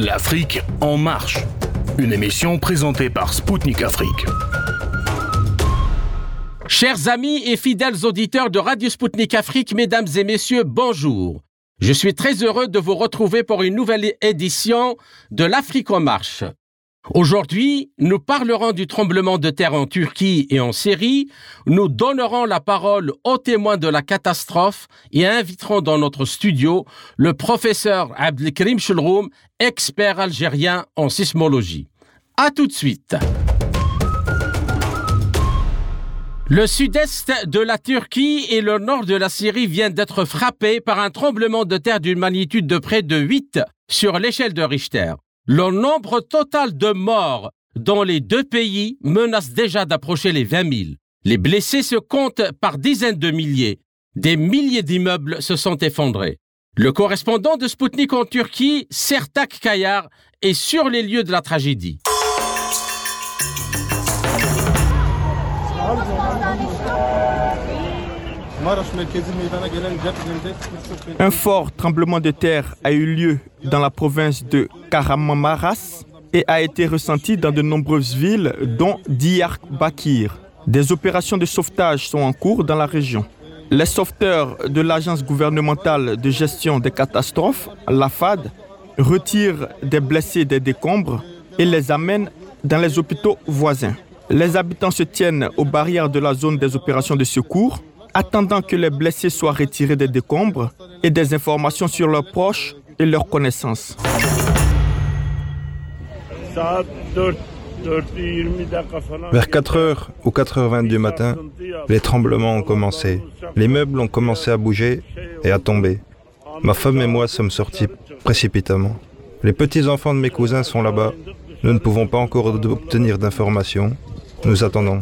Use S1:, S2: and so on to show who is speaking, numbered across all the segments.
S1: L'Afrique en marche. Une émission présentée par Spoutnik Afrique.
S2: Chers amis et fidèles auditeurs de Radio Spoutnik Afrique, mesdames et messieurs, bonjour. Je suis très heureux de vous retrouver pour une nouvelle édition de l'Afrique en marche. Aujourd'hui, nous parlerons du tremblement de terre en Turquie et en Syrie, nous donnerons la parole aux témoins de la catastrophe et inviterons dans notre studio le professeur Abdelkrim Shulroum, expert algérien en sismologie. À tout de suite. Le sud-est de la Turquie et le nord de la Syrie viennent d'être frappés par un tremblement de terre d'une magnitude de près de 8 sur l'échelle de Richter. Le nombre total de morts dans les deux pays menace déjà d'approcher les 20 000. Les blessés se comptent par dizaines de milliers. Des milliers d'immeubles se sont effondrés. Le correspondant de Sputnik en Turquie, Sertak Kayar, est sur les lieux de la tragédie.
S3: Un fort tremblement de terre a eu lieu dans la province de Kahramanmaraş et a été ressenti dans de nombreuses villes, dont Diyarbakir. Des opérations de sauvetage sont en cours dans la région. Les sauveteurs de l'Agence gouvernementale de gestion des catastrophes, l'AFAD, retirent des blessés des décombres et les amènent dans les hôpitaux voisins. Les habitants se tiennent aux barrières de la zone des opérations de secours attendant que les blessés soient retirés des décombres et des informations sur leurs proches et leurs connaissances.
S4: Vers 4h ou 4h20 du matin, les tremblements ont commencé. Les meubles ont commencé à bouger et à tomber. Ma femme et moi sommes sortis précipitamment. Les petits-enfants de mes cousins sont là-bas. Nous ne pouvons pas encore obtenir d'informations. Nous attendons.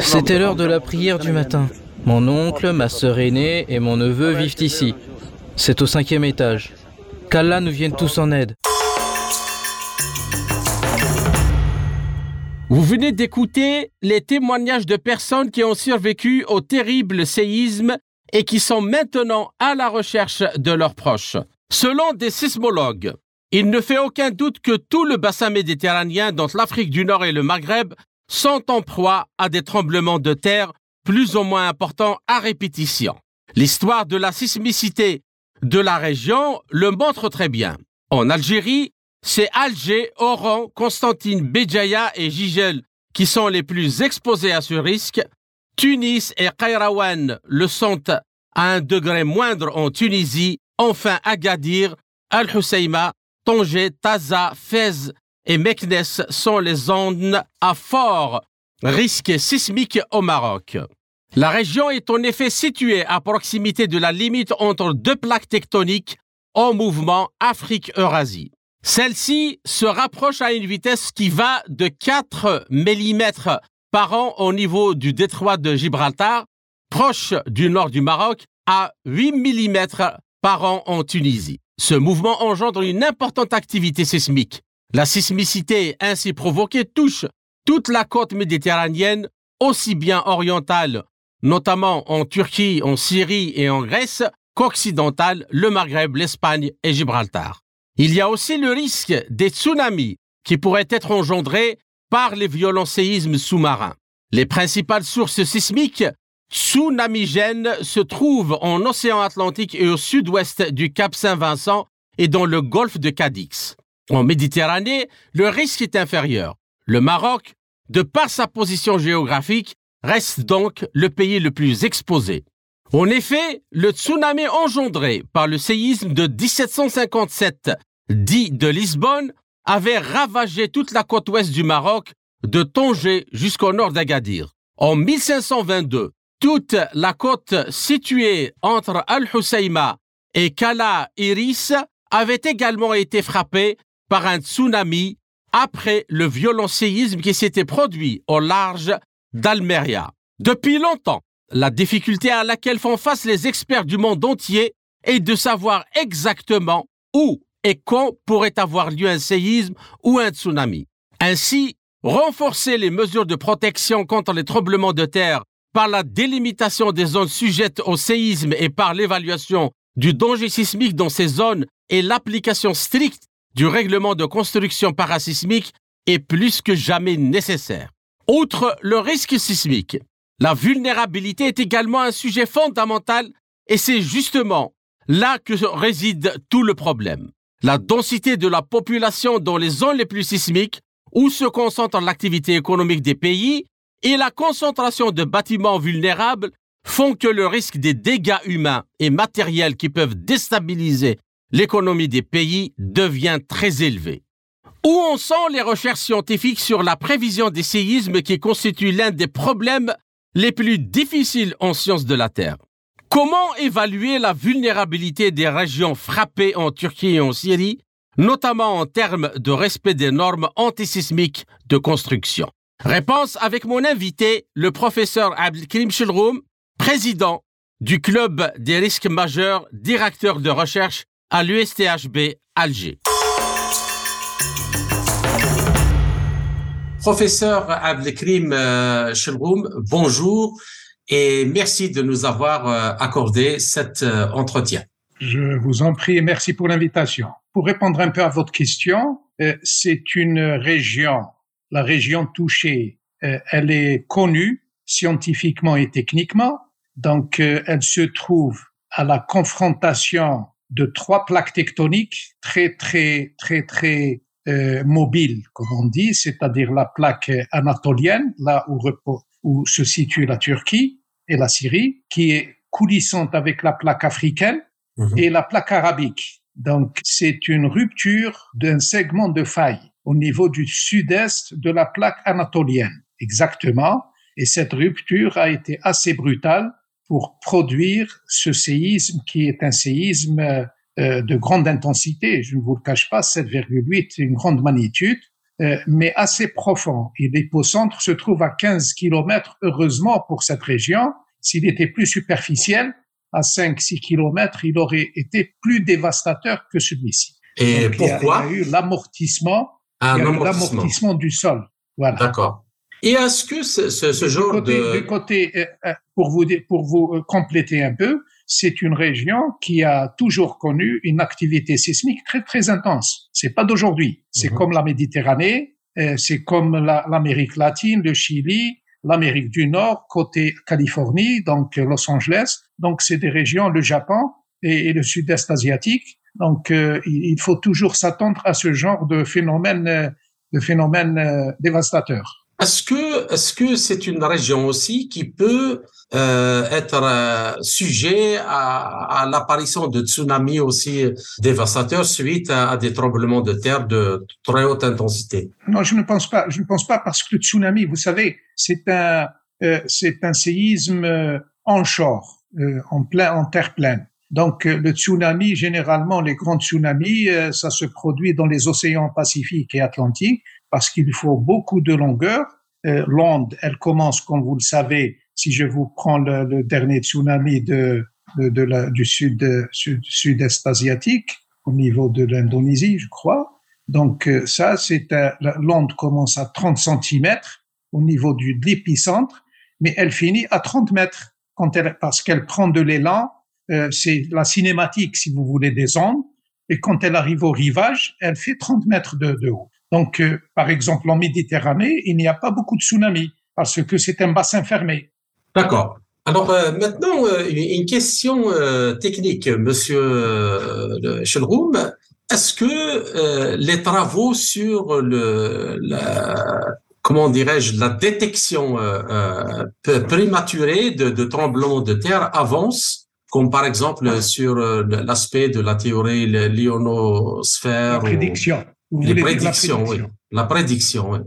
S5: C'était l'heure de la prière du matin. Mon oncle, ma sœur aînée et mon neveu vivent ici. C'est au cinquième étage. Qu'Allah nous vienne tous en aide.
S2: Vous venez d'écouter les témoignages de personnes qui ont survécu au terrible séisme et qui sont maintenant à la recherche de leurs proches. Selon des sismologues, il ne fait aucun doute que tout le bassin méditerranéen, dont l'Afrique du Nord et le Maghreb, sont en proie à des tremblements de terre plus ou moins importants à répétition. L'histoire de la sismicité de la région le montre très bien. En Algérie, c'est Alger, Oran, Constantine, Béjaïa et Gigel qui sont les plus exposés à ce risque. Tunis et Kairouan le sont à un degré moindre en Tunisie. Enfin, Agadir, Al-Husseima, Tanger, Taza, Fez et Meknes sont les zones à fort risque sismique au Maroc. La région est en effet située à proximité de la limite entre deux plaques tectoniques en mouvement Afrique-Eurasie. Celle-ci se rapproche à une vitesse qui va de 4 mm par an au niveau du détroit de Gibraltar, proche du nord du Maroc, à 8 mm par an en Tunisie. Ce mouvement engendre une importante activité sismique. La sismicité ainsi provoquée touche toute la côte méditerranéenne, aussi bien orientale, notamment en Turquie, en Syrie et en Grèce, qu'occidentale, le Maghreb, l'Espagne et Gibraltar. Il y a aussi le risque des tsunamis qui pourraient être engendrés par les violents séismes sous-marins. Les principales sources sismiques tsunamigènes se trouvent en océan Atlantique et au sud-ouest du Cap Saint-Vincent et dans le golfe de Cadix. En Méditerranée, le risque est inférieur. Le Maroc, de par sa position géographique, reste donc le pays le plus exposé. En effet, le tsunami engendré par le séisme de 1757, dit de Lisbonne, avait ravagé toute la côte ouest du Maroc, de Tanger jusqu'au nord d'Agadir. En 1522, toute la côte située entre Al-Husseima et Kala Iris avait également été frappée par un tsunami après le violent séisme qui s'était produit au large d'Almeria. Depuis longtemps, la difficulté à laquelle font face les experts du monde entier est de savoir exactement où et quand pourrait avoir lieu un séisme ou un tsunami. Ainsi, renforcer les mesures de protection contre les tremblements de terre par la délimitation des zones sujettes au séisme et par l'évaluation du danger sismique dans ces zones et l'application stricte du règlement de construction parasismique est plus que jamais nécessaire. Outre le risque sismique, la vulnérabilité est également un sujet fondamental et c'est justement là que réside tout le problème. La densité de la population dans les zones les plus sismiques où se concentre l'activité économique des pays et la concentration de bâtiments vulnérables font que le risque des dégâts humains et matériels qui peuvent déstabiliser l'économie des pays devient très élevé. Où en sont les recherches scientifiques sur la prévision des séismes qui constituent l'un des problèmes les plus difficiles en sciences de la Terre? Comment évaluer la vulnérabilité des régions frappées en Turquie et en Syrie, notamment en termes de respect des normes antisismiques de construction? Réponse avec mon invité, le professeur Abdelkrim Shilroum, président du Club des risques majeurs, directeur de recherche à l'USTHB Alger. Professeur Abdelkrim euh, Shilroum, bonjour et merci de nous avoir euh, accordé cet euh, entretien.
S6: Je vous en prie et merci pour l'invitation. Pour répondre un peu à votre question, euh, c'est une région, la région touchée, elle est connue scientifiquement et techniquement. Donc, elle se trouve à la confrontation de trois plaques tectoniques très, très, très, très euh, mobiles, comme on dit, c'est-à-dire la plaque anatolienne, là où, où se situe la Turquie, et la Syrie, qui est coulissante avec la plaque africaine mhm. et la plaque arabique. Donc, c'est une rupture d'un segment de faille au niveau du sud-est de la plaque anatolienne, exactement. Et cette rupture a été assez brutale pour produire ce séisme qui est un séisme euh, de grande intensité. Je ne vous le cache pas, 7,8, une grande magnitude, euh, mais assez profond. Et l'épocentre se trouve à 15 kilomètres, heureusement pour cette région. S'il était plus superficiel, à 5-6 kilomètres, il aurait été plus dévastateur que celui-ci.
S2: Et pourquoi?
S6: il y, a, eu l'amortissement, l'amortissement du sol. Voilà.
S2: D'accord. Et est-ce que ce, ce, genre de...
S6: Du côté, euh, euh, pour vous, pour vous compléter un peu, c'est une région qui a toujours connu une activité sismique très très intense. C'est pas d'aujourd'hui. C'est mhm. comme la Méditerranée, euh, c'est comme l'Amérique latine, le Chili, l'Amérique du Nord, côté Californie, donc Los Angeles. Donc c'est des régions, le Japon et, le Sud-Est asiatique. Donc euh, il faut toujours s'attendre à ce genre de phénomène, euh, de phénomène dévastateur.
S2: Est-ce que est-ce que c'est une région aussi qui peut euh, être euh, sujet à, à l'apparition de tsunamis aussi dévastateurs suite à, des tremblements de terre de très haute intensité?
S6: Non, je ne pense pas. Je ne pense pas parce que le tsunami, vous savez, c'est un euh, c'est un séisme euh, onshore, euh, en plein en terre pleine. Donc le tsunami, généralement les grands tsunamis, ça se produit dans les océans Pacifique et Atlantique parce qu'il faut beaucoup de longueur. Euh, L'onde, elle commence, comme vous le savez, si je vous prends le, le dernier tsunami de, de, de la, du sud, sud, sud-est asiatique, au niveau de l'Indonésie, je crois. Donc euh, ça, c'est l'onde commence à 30 cm au niveau du, de l'épicentre, mais elle finit à 30 mètres quand elle, parce qu'elle prend de l'élan. Euh, c'est la cinématique, si vous voulez, des ondes. Et quand elle arrive au rivage, elle fait 30 mètres de, de haut. Donc, euh, par exemple, en Méditerranée, il n'y a pas beaucoup de tsunamis parce que c'est un bassin fermé.
S2: D'accord. Alors euh, maintenant, euh, une question technique, Monsieur Chelroum. Est-ce que les travaux sur le, la, comment dirais-je, la détection prématurée de, de tremblements de terre avancent comme par exemple sur l'aspect de la théorie l'ionosphère. La
S6: prédiction.
S2: Les prédictions, oui. La prédiction, oui.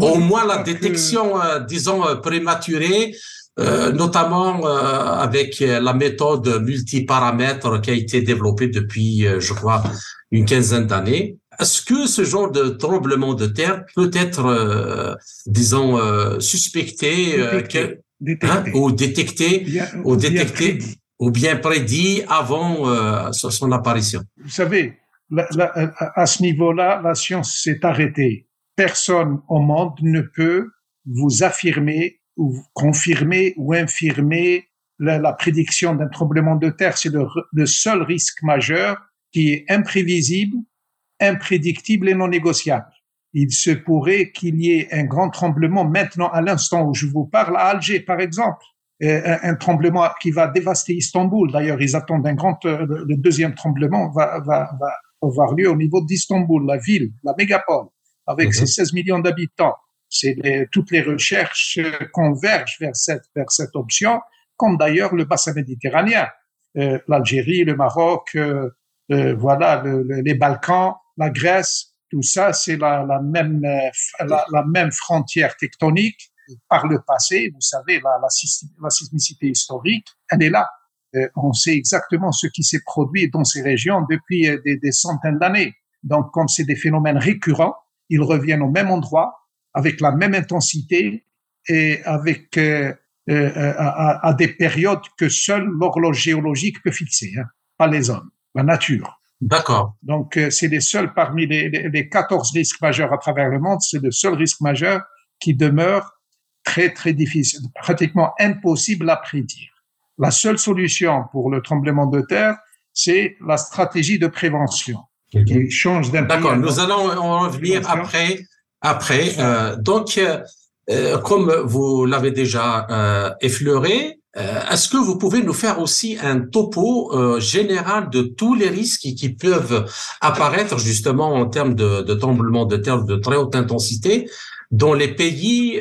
S2: Au moins la détection, euh, disons, euh, prématurée, euh, notamment avec la méthode multiparamètres qui a été développée depuis, je crois, une quinzaine d'années. Est-ce que ce genre de tremblement de terre peut être, disons, suspecté hein, ou détecté, ou détecté, ou bien prédit avant son apparition.
S6: Vous savez, à ce niveau-là, la science s'est arrêtée. Personne au monde ne peut vous affirmer ou confirmer ou infirmer la, prédiction d'un tremblement de terre, c'est le, seul risque majeur qui est imprévisible, imprédictible et non négociable. Il se pourrait qu'il y ait un grand tremblement maintenant, à l'instant où je vous parle, à Alger, par exemple. Euh, un, tremblement qui va dévaster Istanbul. D'ailleurs, ils attendent un grand, euh, le deuxième tremblement va, va, va avoir lieu au niveau d'Istanbul, la ville, la mégapole, avec mhm. ses 16 millions d'habitants. C'est toutes les recherches convergent vers cette, vers cette option comme d'ailleurs le bassin méditerranéen, euh, l'Algérie, le Maroc, euh, euh, voilà, les Balkans, la Grèce, tout ça, c'est la, la, même la, même frontière tectonique. Par le passé, vous savez, la, la, sismicité historique, elle est là. On sait exactement ce qui s'est produit dans ces régions depuis des, des centaines d'années. Donc, comme c'est des phénomènes récurrents, ils reviennent au même endroit, avec la même intensité et avec euh, euh, à, à, des périodes que seule l'horloge géologique peut fixer, hein, pas les hommes, la nature.
S2: D'accord.
S6: Donc, euh, c'est les seuls parmi les, les, 14 risques majeurs à travers le monde, c'est le seul risque majeur qui demeure très, très difficile, pratiquement impossible à prédire. La seule solution pour le tremblement de terre, c'est la stratégie de prévention qui change d'un
S2: D'accord, nous allons en revenir après. Après, euh, donc, euh, comme vous l'avez déjà euh, effleuré, euh, est-ce que vous pouvez nous faire aussi un topo euh, général de tous les risques qui, peuvent apparaître justement en termes de, de tremblements de terre de très haute intensité dans les pays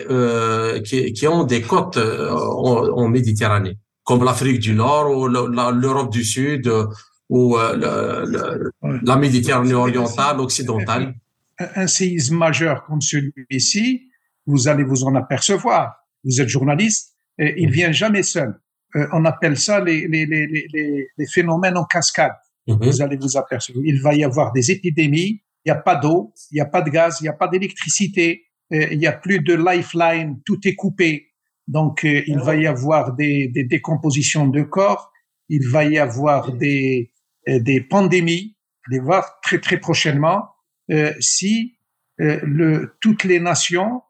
S2: qui, qui, ont des côtes en, Méditerranée, comme l'Afrique du Nord ou l'Europe du Sud ou la Méditerranée orientale, occidentale
S6: un séisme majeur comme celui-ci, vous allez vous en apercevoir. Vous êtes journaliste, et il vient jamais seul. Euh, on appelle ça les, les, les, les, les phénomènes en cascade. Mhm. Vous allez vous apercevoir. Il va y avoir des épidémies. Il n'y a pas d'eau, il n'y a pas de gaz, il n'y a pas d'électricité, euh, il n'y a plus de lifeline, tout est coupé. Donc, euh, il va y avoir des, des décompositions de corps, il va y avoir des, des pandémies, les voir très très prochainement, si le, toutes les nations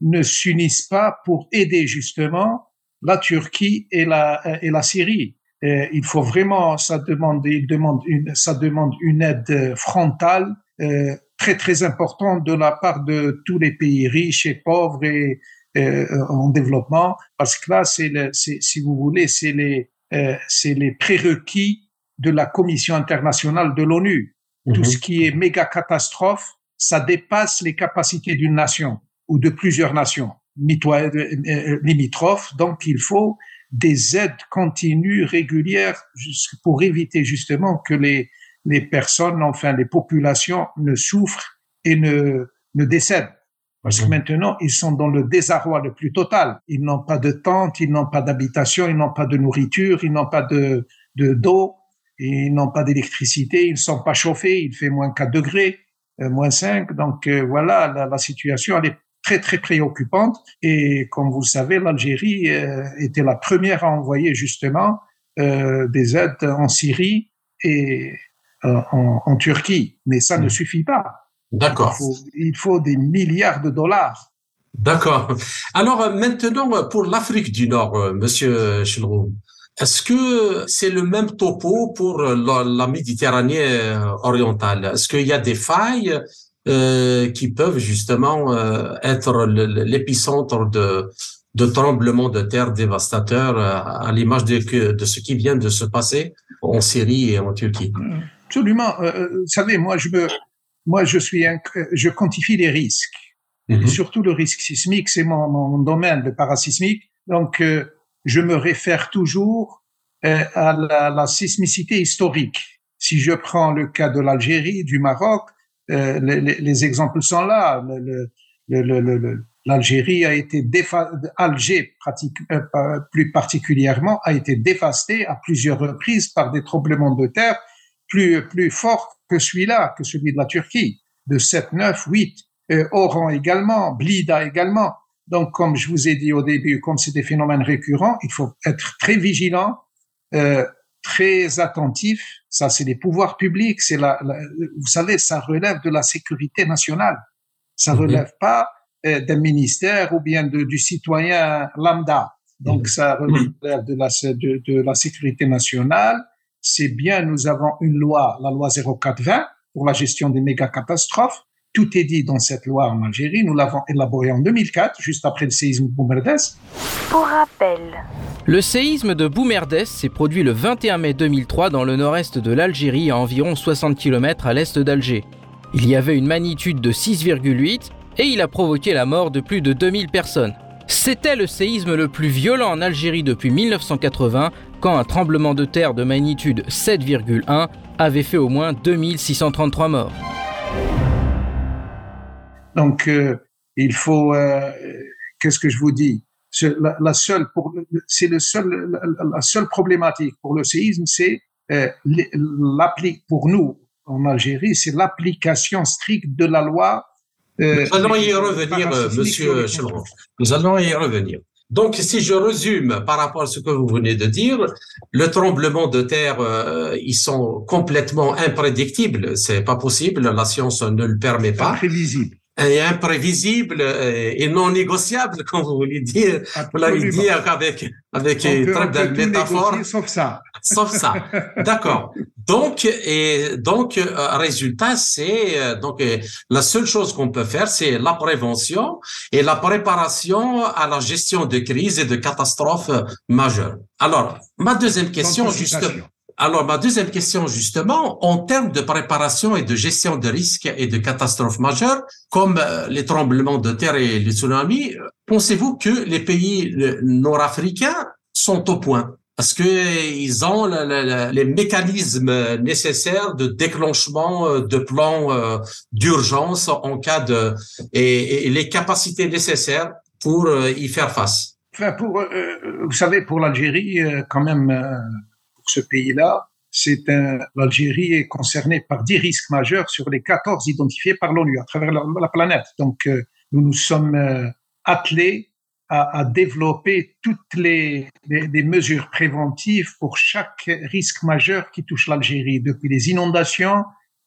S6: ne s'unissent pas pour aider justement la Turquie et la, et la Syrie. il faut vraiment, ça demande, il demande une, ça demande une aide frontale euh, très très importante de la part de tous les pays riches et pauvres et euh, en développement, parce que là, c'est, si vous voulez, c'est les, euh, c'est les prérequis de la Commission internationale de l'ONU. Tout mhm. ce qui est méga catastrophe, ça dépasse les capacités d'une nation ou de plusieurs nations euh, euh, limitrophes. Donc, il faut des aides continues, régulières, pour éviter justement que les, les personnes, enfin les populations, ne souffrent et ne, ne décèdent. Parce que mhm. maintenant, ils sont dans le désarroi le plus total. Ils n'ont pas de tente, ils n'ont pas d'habitation, ils n'ont pas de nourriture, ils n'ont pas de d'eau, ils n'ont pas d'électricité, ils ne sont pas chauffés, il fait moins 4 degrés, euh, moins 5. Donc voilà, la, la, situation, elle est très très préoccupante. Et comme vous le savez, l'Algérie euh, était la première à envoyer justement euh, des aides en Syrie et euh, en, en, Turquie. Mais ça ne mmh. suffit pas.
S2: D'accord.
S6: Il, il faut, des milliards de dollars.
S2: D'accord. Alors maintenant, pour l'Afrique du Nord, Monsieur Chilroum, est-ce que c'est le même topo pour la, la Méditerranée orientale? Est-ce qu'il y a des failles euh, qui peuvent justement euh, être l'épicentre de, de tremblements de terre dévastateurs euh, à l'image de, de ce qui vient de se passer en Syrie et en Turquie?
S6: Absolument. vous savez, moi, je me, moi, je suis, un, je quantifie les risques. Mhm. surtout le risque sismique, c'est mon, mon, domaine, le parasismique. Donc, je me réfère toujours à la, la, sismicité historique. Si je prends le cas de l'Algérie, du Maroc, euh, les, les, exemples sont là. L'Algérie a été Alger pratique, euh, plus particulièrement a été dévastée à plusieurs reprises par des tremblements de terre plus plus forts que celui-là, que celui de la Turquie, de 7, 9, 8. Oran également, Blida également. Donc, comme je vous ai dit au début, comme c'est des phénomènes récurrents, il faut être très vigilant, euh, très attentif. Ça, c'est les pouvoirs publics. C'est la, vous savez, ça relève de la sécurité nationale. Ça mhm. relève pas euh, d'un ministère ou bien de, du citoyen lambda. donc mhm. ça relève de la, de, de la sécurité nationale. C'est bien, nous avons une loi, la loi 0420, pour la gestion des méga catastrophes. Tout est dit dans cette loi en Algérie. Nous l'avons élaborée en 2004, juste après le séisme de Boumerdès.
S7: Pour rappel,
S5: le séisme de Boumerdès s'est produit le 21 mai 2003 dans le nord-est de l'Algérie, à environ 60 km à l'est d'Alger. Il y avait une magnitude de 6,8 et il a provoqué la mort de plus de 2000 personnes. C'était le séisme le plus violent en Algérie depuis 1980, quand un tremblement de terre de magnitude 7,1 avait fait au moins 2633 morts.
S6: Donc, euh, il faut, euh, qu'est-ce que je vous dis? La, seule, c'est le seul, la, seule problématique pour le séisme, c'est euh, pour nous en Algérie, c'est l'application stricte de la loi.
S2: Euh, nous allons y revenir, Monsieur Chelron. Nous allons y revenir. Donc, si je résume par rapport à ce que vous venez de dire, le tremblement de terre, euh, ils sont complètement imprédictibles. C'est pas possible. La science ne le permet pas.
S6: Imprévisible
S2: et imprévisible et non négociable, comme vous voulez dire. Vous l'avez dit avec, avec une très belle métaphore.
S6: Sauf ça.
S2: Sauf ça. D'accord. Donc, et donc, euh, résultat, c'est euh, donc euh, la seule chose qu'on peut faire, c'est la prévention et la préparation à la gestion de crises et de catastrophes majeures. Alors, ma deuxième question, justement. Alors, ma deuxième question, justement, en termes de préparation et de gestion de risques et de catastrophes majeures, comme euh, les tremblements de terre et les tsunamis, pensez-vous que les pays nord-africains sont au point? Est-ce qu'ils ont les mécanismes nécessaires de déclenchement euh, de plans euh, d'urgence en cas de et, les capacités nécessaires pour y faire face.
S6: Enfin, pour vous savez, pour l'Algérie, quand même ce pays-là, l'Algérie est concernée par 10 risques majeurs sur les 14 identifiés par l'ONU à travers la, planète. Donc, euh, nous nous sommes euh, attelés à, développer toutes les, mesures préventives pour chaque risque majeur qui touche l'Algérie, depuis les inondations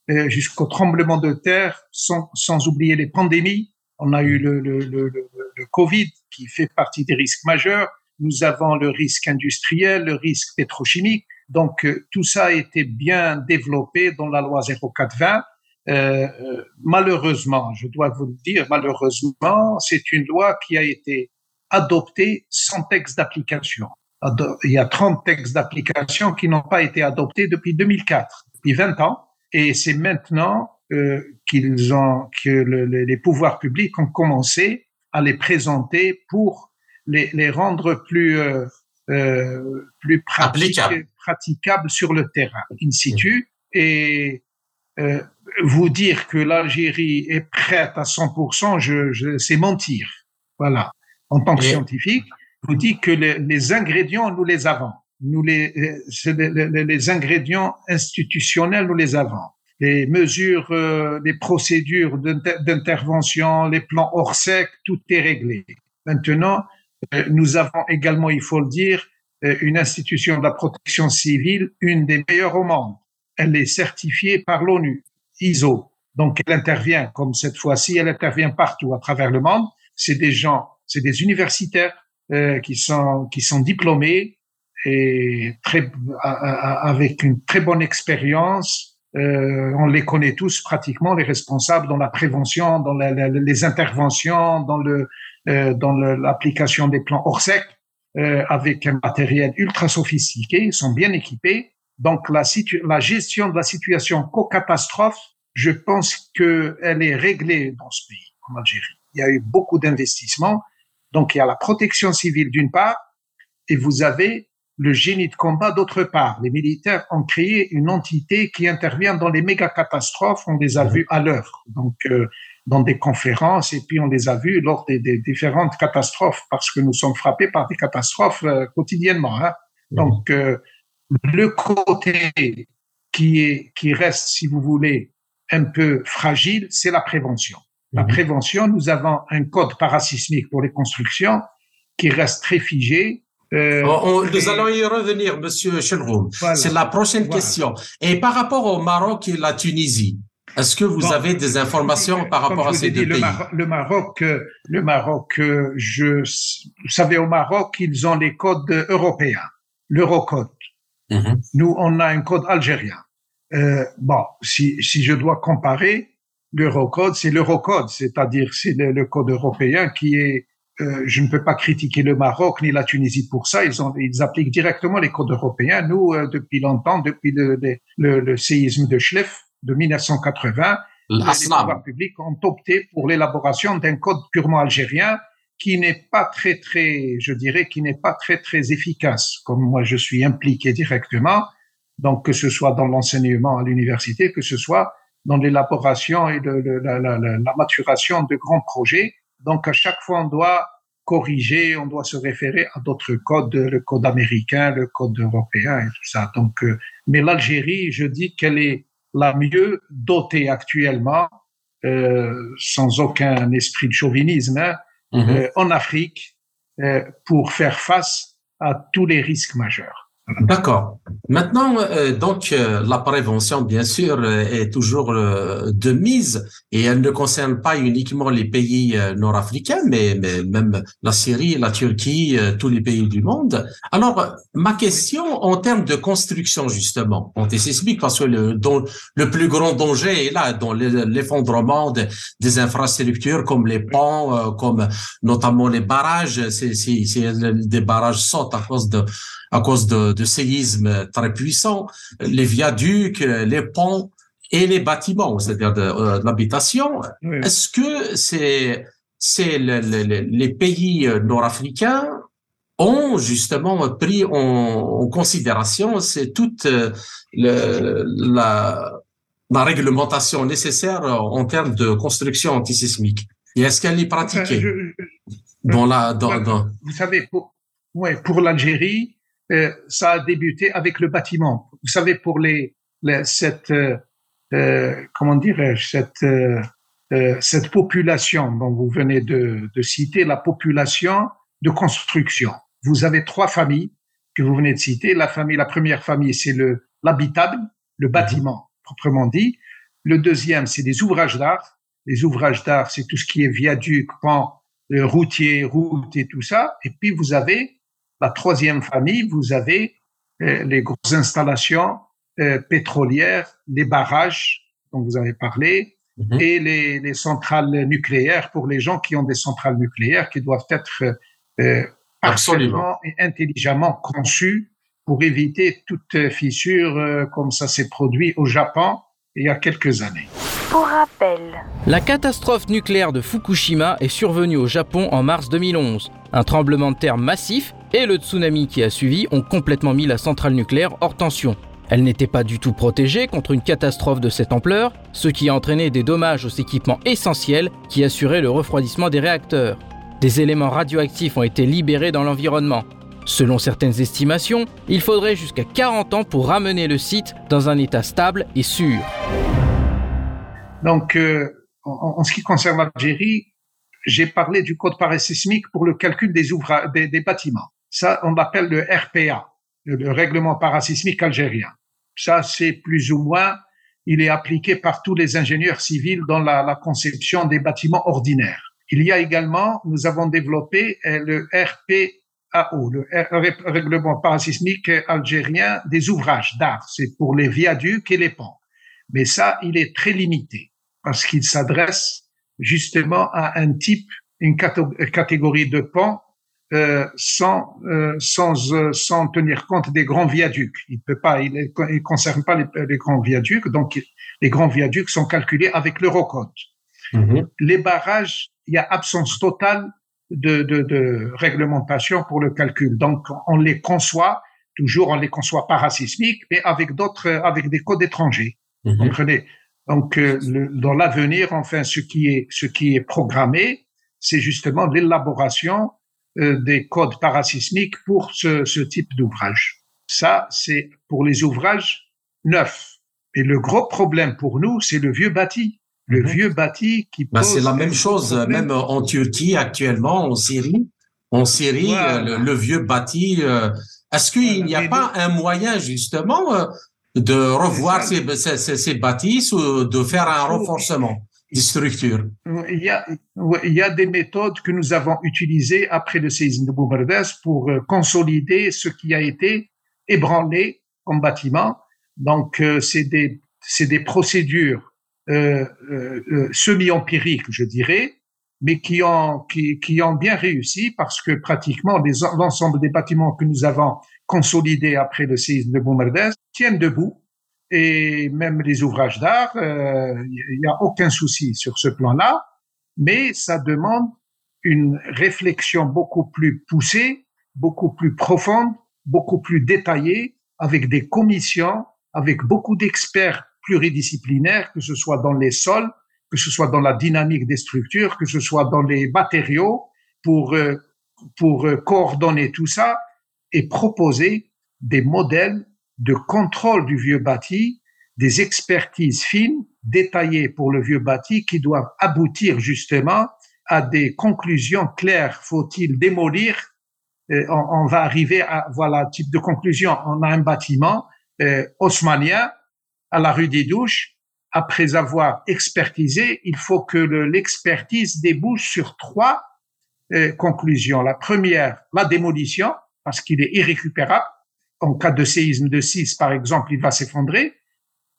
S6: euh, jusqu'au tremblement de terre, sans, oublier les pandémies. On a eu le Covid qui fait partie des risques majeurs nous avons le risque industriel, le risque pétrochimique. Donc, euh, tout ça a été bien développé dans la loi 0420. Euh, euh, malheureusement, je dois vous le dire, malheureusement, c'est une loi qui a été adoptée sans texte d'application. Il y a 30 textes d'application qui n'ont pas été adoptés depuis 2004, depuis 20 ans, et c'est maintenant qu'ils ont que le, les pouvoirs publics ont commencé à les présenter pour les, rendre plus, euh, euh, plus praticables. sur le terrain, in situ, et euh, vous dire que l'Algérie est prête à 100%, je, je c'est mentir. Voilà. En tant que scientifique, vous dites que les, les, ingrédients, nous les avons. Nous les, les, les, ingrédients institutionnels, nous les avons. Les mesures, les procédures d'intervention, les plans hors sec, tout est réglé. Maintenant, euh, nous avons également, il faut le dire, euh, une institution de la protection civile, une des meilleures au monde. Elle est certifiée par l'ONU, ISO. Donc, elle intervient, comme cette fois-ci, elle intervient partout à travers le monde. C'est des gens, c'est des universitaires euh, qui sont qui sont diplômés et très avec une très bonne expérience. Euh, on les connaît tous pratiquement, les responsables dans la prévention, dans les interventions, dans le euh, dans l'application des plans Orsec euh, avec un matériel ultra sophistiqué, ils sont bien équipés. Donc la, la gestion de la situation co-catastrophe, je pense qu'elle est réglée dans ce pays, en Algérie. Il y a eu beaucoup d'investissements. Donc il y a la protection civile d'une part, et vous avez le génie de combat d'autre part. Les militaires ont créé une entité qui intervient dans les méga catastrophes. On les a mmh. vus à l'heure. Donc euh, dans des conférences et puis on les a vus lors des, différentes catastrophes parce que nous sommes frappés par des catastrophes euh, quotidiennement. Hein. Donc euh, le côté qui est qui reste, si vous voulez, un peu fragile, c'est la prévention. La prévention, nous avons un code parasismique pour les constructions qui reste très figé.
S2: Euh, nous allons y revenir, Monsieur Chelroum. C'est la prochaine question. Et par rapport au Maroc et la Tunisie, Est-ce que vous avez des informations par rapport à ces deux pays?
S6: Le, Maroc, le Maroc, je, vous savez, au Maroc, ils ont les codes européens, l'Eurocode. Mhm. Nous, on a un code algérien. Euh, bon, si, si je dois comparer, l'Eurocode, c'est l'Eurocode, c'est-à-dire c'est le, code européen qui est. Euh, je ne peux pas critiquer le Maroc ni la Tunisie pour ça. Ils, ont, ils appliquent directement les codes européens. Nous, euh, depuis longtemps, depuis le, le, le, séisme de Schleff de 1980, les pouvoirs publics ont opté pour l'élaboration d'un code purement algérien qui n'est pas très très, je dirais, qui n'est pas très très efficace. Comme moi, je suis impliqué directement, donc que ce soit dans l'enseignement à l'université, que ce soit dans l'élaboration et la, la, maturation de grands projets. Donc à chaque fois, on doit corriger, on doit se référer à d'autres codes, le code américain, le code européen et tout ça. Donc, euh, mais l'Algérie, je dis qu'elle est la mieux dotée actuellement, euh, sans aucun esprit de chauvinisme, hein, mhm. euh, en Afrique, euh, pour faire face à tous les risques majeurs.
S2: D'accord. Maintenant, euh, donc euh, la prévention, bien sûr, euh, est toujours de mise et elle ne concerne pas uniquement les pays nord-africains, mais, mais, même la Syrie, la Turquie, tous les pays du monde. Alors, ma question en termes de construction, justement, antisismique, parce que le, dont, le plus grand danger est là, dans l'effondrement des infrastructures comme les ponts, comme notamment les barrages. C'est des barrages sautent à cause de à cause de, de séismes très puissants, les viaducs, les ponts et les bâtiments, c'est-à-dire de, euh, l'habitation. Est-ce que c'est c'est les pays nord-africains ont justement pris en, en considération c'est toute euh, le, la, la réglementation nécessaire en termes de construction antisismique? Et est-ce qu'elle est pratiquée
S6: dans la dans, dans... vous savez pour ouais pour l'Algérie euh, ça a débuté avec le bâtiment. Vous savez, pour les, cette euh, euh, comment dirais-je cette cette population dont vous venez de, de citer, la population de construction. Vous avez trois familles que vous venez de citer. La famille, la première famille, c'est le l'habitable, le mhm. bâtiment proprement dit. Le deuxième, c'est des ouvrages d'art. Les ouvrages d'art, c'est tout ce qui est viaduc, pont, routier, route et tout ça. Et puis vous avez la troisième famille, vous avez euh, les grosses installations euh, pétrolières, les barrages dont vous avez parlé, mhm. et les, les, centrales nucléaires pour les gens qui ont des centrales nucléaires qui doivent être euh, absolument et intelligemment conçues pour éviter toute fissure comme ça s'est produit au Japon il y a quelques années.
S5: Pour rappel, la catastrophe nucléaire de Fukushima est survenue au Japon en mars 2011. Un tremblement de terre massif et le tsunami qui a suivi ont complètement mis la centrale nucléaire hors tension. Elle n'était pas du tout protégée contre une catastrophe de cette ampleur, ce qui a entraîné des dommages aux équipements essentiels qui assuraient le refroidissement des réacteurs. Des éléments radioactifs ont été libérés dans l'environnement. Selon certaines estimations, il faudrait jusqu'à 40 ans pour ramener le site dans un état stable et sûr.
S6: Donc, euh, en, ce qui concerne l'Algérie, j'ai parlé du code parasismique pour le calcul des, ouvrages, des bâtiments. Ça, on l'appelle le RPA, le règlement parasismique algérien. Ça, c'est plus ou moins, il est appliqué par tous les ingénieurs civils dans la, la conception des bâtiments ordinaires. Il y a également, nous avons développé euh, le RPAO, le règlement parasismique algérien des ouvrages d'art. C'est pour les viaducs et les ponts. Mais ça, il est très limité parce qu'il s'adresse justement à un type, une catégorie de ponts euh, sans euh, sans euh, sans tenir compte des grands viaducs. Il peut pas, il, il concerne pas les, les, grands viaducs, donc les grands viaducs sont calculés avec l'Eurocode. Mm Les barrages, il y a absence totale de, de, de, réglementation pour le calcul. Donc on les conçoit toujours, on les conçoit parasismiques, mais avec d'autres, avec des codes étrangers. Mm comprenez? Donc le, dans l'avenir, enfin, ce qui est ce qui est programmé, c'est justement l'élaboration euh, des codes parasismiques pour ce, ce type d'ouvrage. Ça, c'est pour les ouvrages neufs. Et le gros problème pour nous, c'est le vieux bâti. Le mhm. vieux bâti qui
S2: bah, C'est la même chose, même en Turquie actuellement, en Syrie. En Syrie, euh, le, vieux bâti. Euh, est-ce qu'il n'y a pas un moyen justement de revoir ces, ces, ces, bâtisses ou de faire un renforcement des structures?
S6: Il y, a, il y a des méthodes que nous avons utilisées après le séisme de Boumerdès pour euh, consolider ce qui a été ébranlé comme bâtiment. Donc, euh, c'est des, des procédures euh, euh, semi-empiriques, je dirais, mais qui ont, qui, qui ont bien réussi parce que pratiquement l'ensemble des bâtiments que nous avons consolidés après le séisme de Boumerdès tiennent debout et même les ouvrages d'art, il euh, n'y a aucun souci sur ce plan-là, mais ça demande une réflexion beaucoup plus poussée, beaucoup plus profonde, beaucoup plus détaillée, avec des commissions, avec beaucoup d'experts pluridisciplinaires, que ce soit dans les sols, que ce soit dans la dynamique des structures, que ce soit dans les matériaux, pour, euh, pour euh, coordonner tout ça et proposer des modèles de contrôle du vieux bâti, des expertises fines, détaillées pour le vieux bâti, qui doivent aboutir justement à des conclusions claires. Faut-il démolir? Euh, on, va arriver à voilà type de conclusion. On a un bâtiment euh, haussmanien à la rue des Douches. Après avoir expertisé, il faut que l'expertise débouche sur trois euh, conclusions. La première, la démolition, parce qu'il est irrécupérable en cas de séisme de 6, par exemple, il va s'effondrer,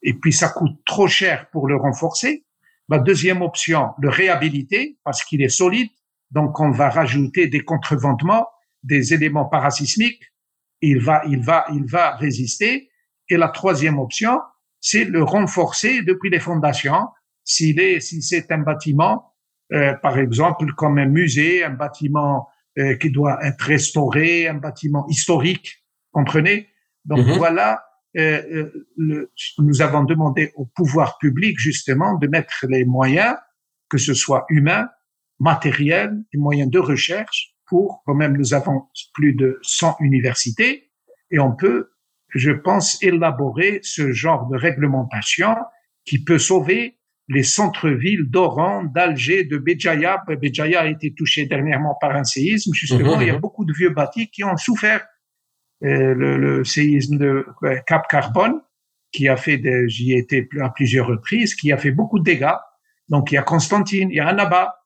S6: et puis ça coûte trop cher pour le renforcer. La deuxième option, le réhabiliter, parce qu'il est solide, donc on va rajouter des contrevendements, des éléments parasismiques, il va, il va, il va résister. Et la troisième option, c'est le renforcer depuis les fondations. S'il est, si c'est un bâtiment, euh, par exemple, comme un musée, un bâtiment euh, qui doit être restauré, un bâtiment historique, comprenez? Donc mhm. voilà, euh, euh, le, nous avons demandé au pouvoir public justement de mettre les moyens, que ce soit humains, matériels, et moyens de recherche, pour quand même nous avons plus de 100 universités et on peut, je pense, élaborer ce genre de réglementation qui peut sauver les centres-villes d'Oran, d'Alger, de Béjaïa. Béjaïa a été touché dernièrement par un séisme. Justement, mhm. il y a beaucoup de vieux bâtis qui ont souffert le, le, séisme de Cap Carbone, qui a fait des, j'y étais à plusieurs reprises, qui a fait beaucoup de dégâts. Donc il y a Constantine, il y a Annaba.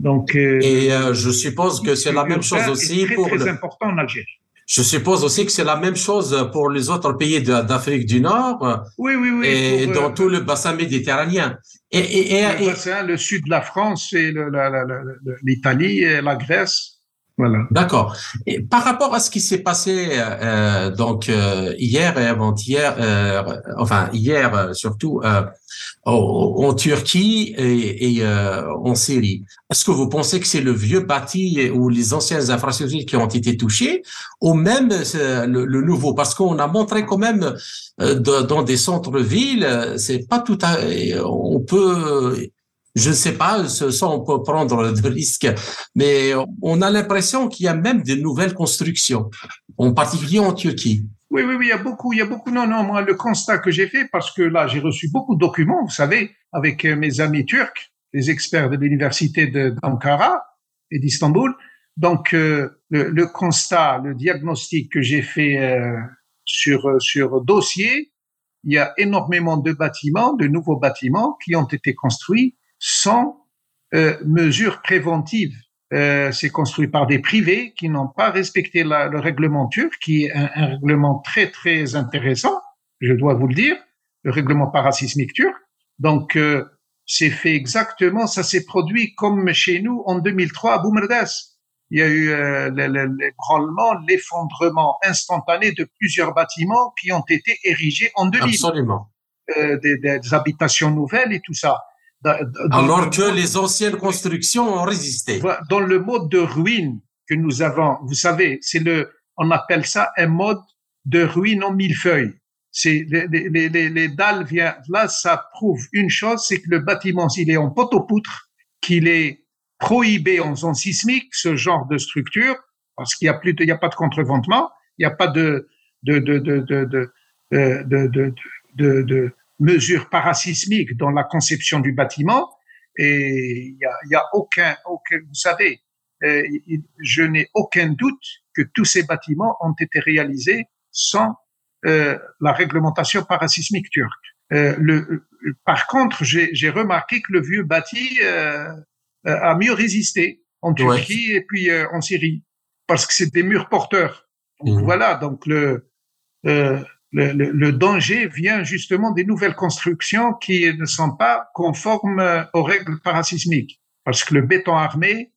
S6: Donc
S2: euh, et euh, je suppose que c'est la même chose aussi
S6: très,
S2: pour
S6: très important en Algérie.
S2: Je suppose aussi que c'est la même chose pour les autres pays d'Afrique du Nord.
S6: Oui, oui, oui.
S2: Et dans tout le bassin méditerranéen.
S6: Et, et, et, le, bassin, le sud de la France, et l'Italie, la Grèce.
S2: D'accord. Par rapport à ce qui s'est passé euh, donc euh, hier et avant-hier, euh, enfin hier euh, surtout euh, en Turquie et, et en Syrie, est-ce que vous pensez que c'est le vieux bâti ou les anciennes infrastructures qui ont été touchées, ou même le, le nouveau? Parce qu'on a montré quand même dans des centres-villes, c'est pas tout à, on peut je ne sais pas, sans on peut prendre de risques, mais on a l'impression qu'il y a même de nouvelles constructions, en particulier en Turquie.
S6: Oui, oui, oui, il y a beaucoup, il y a beaucoup. Non, non, moi, le constat que j'ai fait, parce que là, j'ai reçu beaucoup de documents, vous savez, avec euh, mes amis turcs, les experts de l'université d'Ankara et d'Istanbul. Donc, euh, le, constat, le diagnostic que j'ai fait euh, sur sur dossier, il y a énormément de bâtiments, de nouveaux bâtiments qui ont été construits sans euh, mesures préventives. Euh, c'est construit par des privés qui n'ont pas respecté la, le règlement turc, qui est un, un, règlement très très intéressant, je dois vous le dire, le règlement parasismique turc. Donc euh, c'est fait exactement, ça s'est produit comme chez nous en 2003 à Boumerdès. Il y a eu euh, l'ébranlement, l'effondrement instantané de plusieurs bâtiments qui ont été érigés en 2000.
S2: Absolument.
S6: Euh, des, des habitations nouvelles et tout ça.
S2: Alors que les anciennes constructions ont résisté.
S6: Dans le mode de ruine que nous avons, vous savez, c'est le, on appelle ça un mode de ruine en millefeuille. C'est les, les, les, les, dalles viennent là, ça prouve une chose, c'est que le bâtiment, s'il est en poteau-poutre, qu'il est prohibé en zone sismique, ce genre de structure, parce qu'il y a plus de, il y a pas de contrevendement, il n'y a pas de de de de, de, de, de, de mesures parasismiques dans la conception du bâtiment. Et il y a, y a aucun, aucun, vous savez, euh, je n'ai aucun doute que tous ces bâtiments ont été réalisés sans euh, la réglementation parasismique turque. Euh, le, par contre, j'ai remarqué que le vieux bâti euh, a mieux résisté en Turquie et puis en Syrie, parce que c'est des murs porteurs. Donc, mmh. Voilà, donc le, le, danger vient justement des nouvelles constructions qui ne sont pas conformes aux règles parasismiques. Parce que le béton armé,